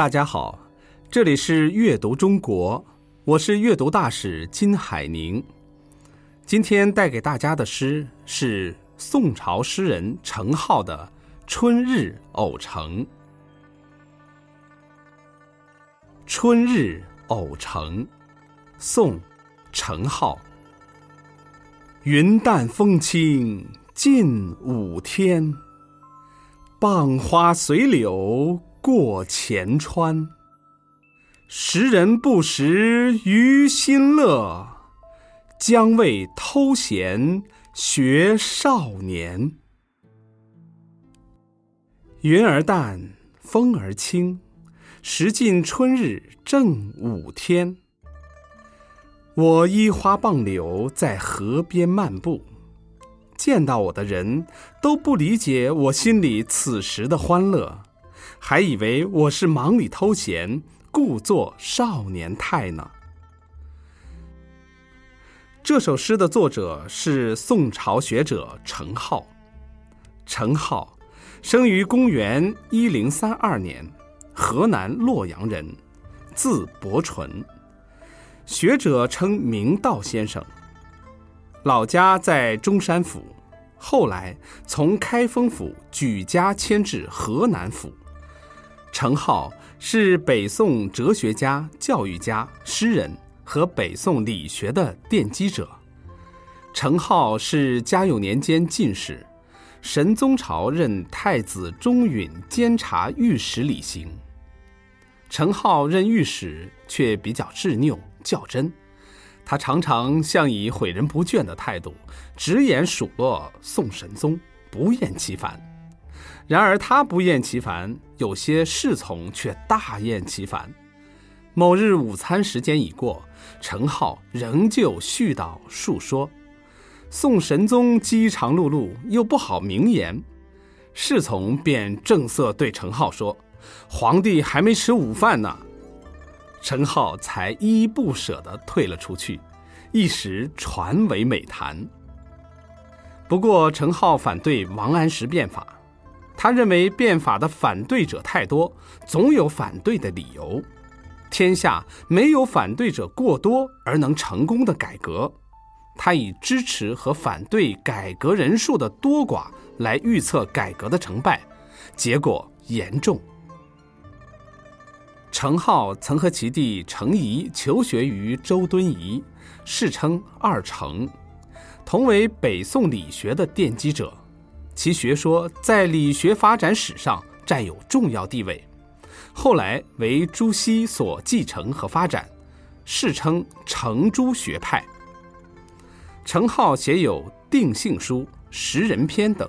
大家好，这里是阅读中国，我是阅读大使金海宁。今天带给大家的诗是宋朝诗人程颢的《春日偶成》。《春日偶成》，宋，程颢。云淡风轻近午天，傍花随柳过前川。时人不识余心乐，将为偷闲学少年。云儿淡，风儿轻，时近春日正午天。我依花傍柳在河边漫步，见到我的人都不理解我心里此时的欢乐，还以为我是忙里偷闲。故作少年态呢。这首诗的作者是宋朝学者程颢。程颢生于公元一零三二年，河南洛阳人，字伯纯。学者称明道先生。老家在中山府，后来从开封府举家迁至河南府。程颢是北宋哲学家、教育家、诗人和北宋理学的奠基者。程颢是嘉佑年间进士，神宗朝任太子中允监察御史李行。程颢任御史却比较执拗较真，他常常像以诲人不倦的态度直言数落宋神宗，不厌其烦。然而他不厌其烦，有些侍从却大厌其烦。某日午餐时间已过，程颢仍旧絮叨述说。宋神宗饥肠辘辘，又不好明言，侍从便正色对程颢说：“皇帝还没吃午饭呢。”程颢才依依不舍地退了出去，一时传为美谈。不过程颢反对王安石变法。他认为变法的反对者太多，总有反对的理由。天下没有反对者过多而能成功的改革。他以支持和反对改革人数的多寡来预测改革的成败，结果严重。程颢曾和其弟程颐求学于周敦颐，世称二程，同为北宋理学的奠基者。其学说在理学发展史上占有重要地位，后来为朱熹所继承和发展，世称程朱学派。程颢写有《定性书》《识人篇》等，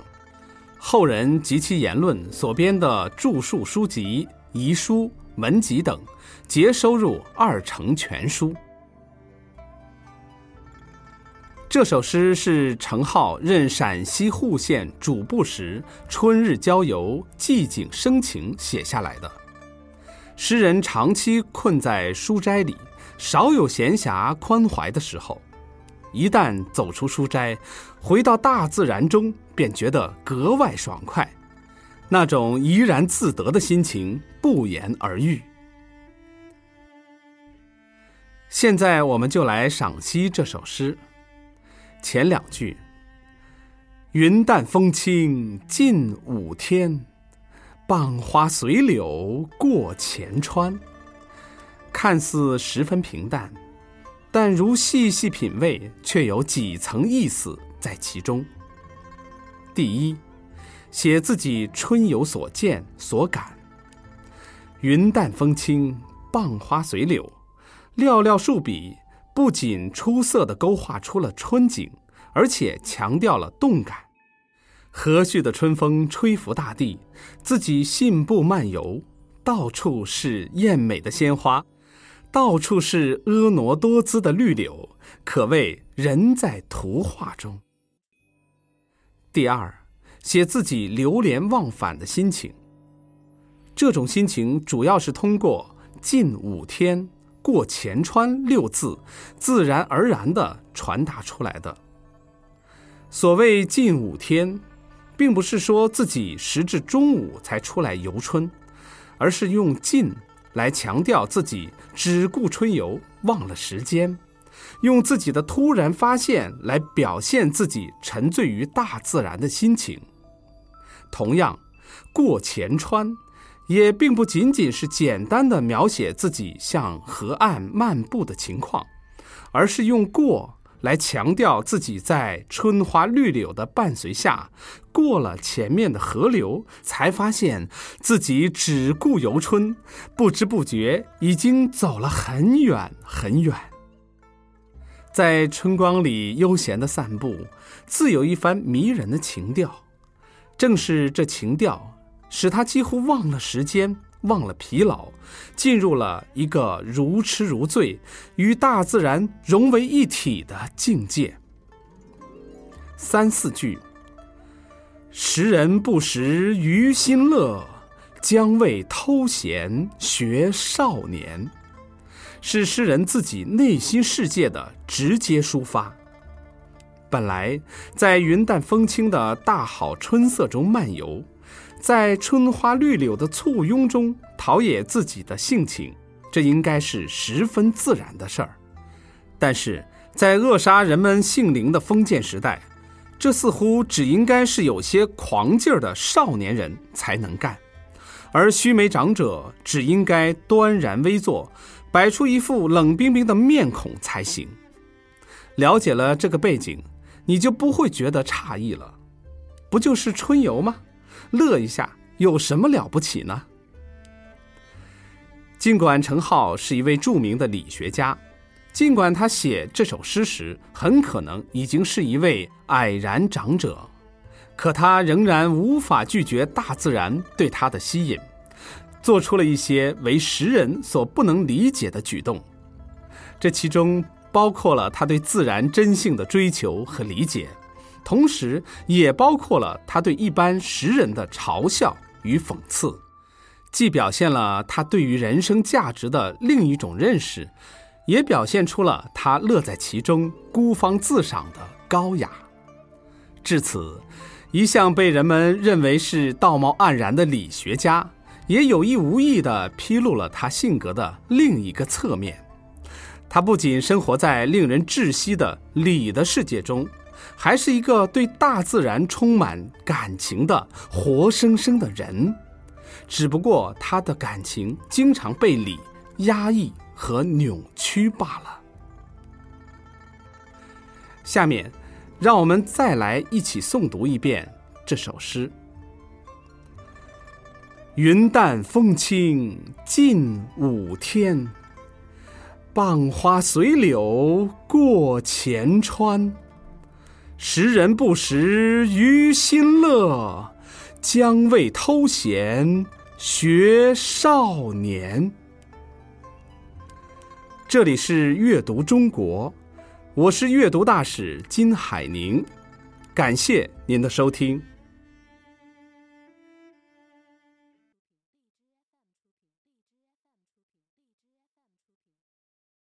后人及其言论所编的著述书籍、遗书、文集等，皆收入《二程全书》。这首诗是程颢任陕西户县主簿时春日郊游寂景生情写下来的。诗人长期困在书斋里，少有闲暇宽怀的时候。一旦走出书斋，回到大自然中，便觉得格外爽快，那种怡然自得的心情不言而喻。现在我们就来赏析这首诗。前两句：“云淡风轻近午天，傍花随柳过前川。”看似十分平淡，但如细细品味，却有几层意思在其中。第一，写自己春游所见所感。云淡风轻，傍花随柳，寥寥数笔。不仅出色的勾画出了春景，而且强调了动感。和煦的春风吹拂大地，自己信步漫游，到处是艳美的鲜花，到处是婀娜多姿的绿柳，可谓人在图画中。第二，写自己流连忘返的心情。这种心情主要是通过近五天。过前川六字，自然而然地传达出来的。所谓近五天，并不是说自己时至中午才出来游春，而是用“近”来强调自己只顾春游，忘了时间；用自己的突然发现来表现自己沉醉于大自然的心情。同样，过前川，也并不仅仅是简单的描写自己向河岸漫步的情况，而是用过。来强调自己在春花绿柳的伴随下，过了前面的河流，才发现自己只顾游春，不知不觉已经走了很远很远。在春光里悠闲的散步，自有一番迷人的情调。正是这情调，使他几乎忘了时间。忘了疲劳，进入了一个如痴如醉、与大自然融为一体的境界。三四句：“时人不识于心乐，将谓偷闲学少年。”是诗人自己内心世界的直接抒发。本来在云淡风轻的大好春色中漫游。在春花绿柳的簇拥中陶冶自己的性情，这应该是十分自然的事儿。但是在扼杀人们性灵的封建时代，这似乎只应该是有些狂劲儿的少年人才能干，而须眉长者只应该端然微坐，摆出一副冷冰冰的面孔才行。了解了这个背景，你就不会觉得诧异了，不就是春游吗？乐一下有什么了不起呢？尽管程颢是一位著名的理学家，尽管他写这首诗时很可能已经是一位矮然长者，可他仍然无法拒绝大自然对他的吸引，做出了一些为时人所不能理解的举动。这其中包括了他对自然真性的追求和理解。同时，也包括了他对一般时人的嘲笑与讽刺，既表现了他对于人生价值的另一种认识，也表现出了他乐在其中、孤芳自赏的高雅。至此，一向被人们认为是道貌岸然的理学家，也有意无意地披露了他性格的另一个侧面。他不仅生活在令人窒息的理的世界中。还是一个对大自然充满感情的活生生的人，只不过他的感情经常被理压抑和扭曲罢了。下面，让我们再来一起诵读一遍这首诗：云淡风轻近五天，傍花随柳过前川。识人不识于心乐，将谓偷闲学少年。这里是阅读中国，我是阅读大使金海宁，感谢您的收听。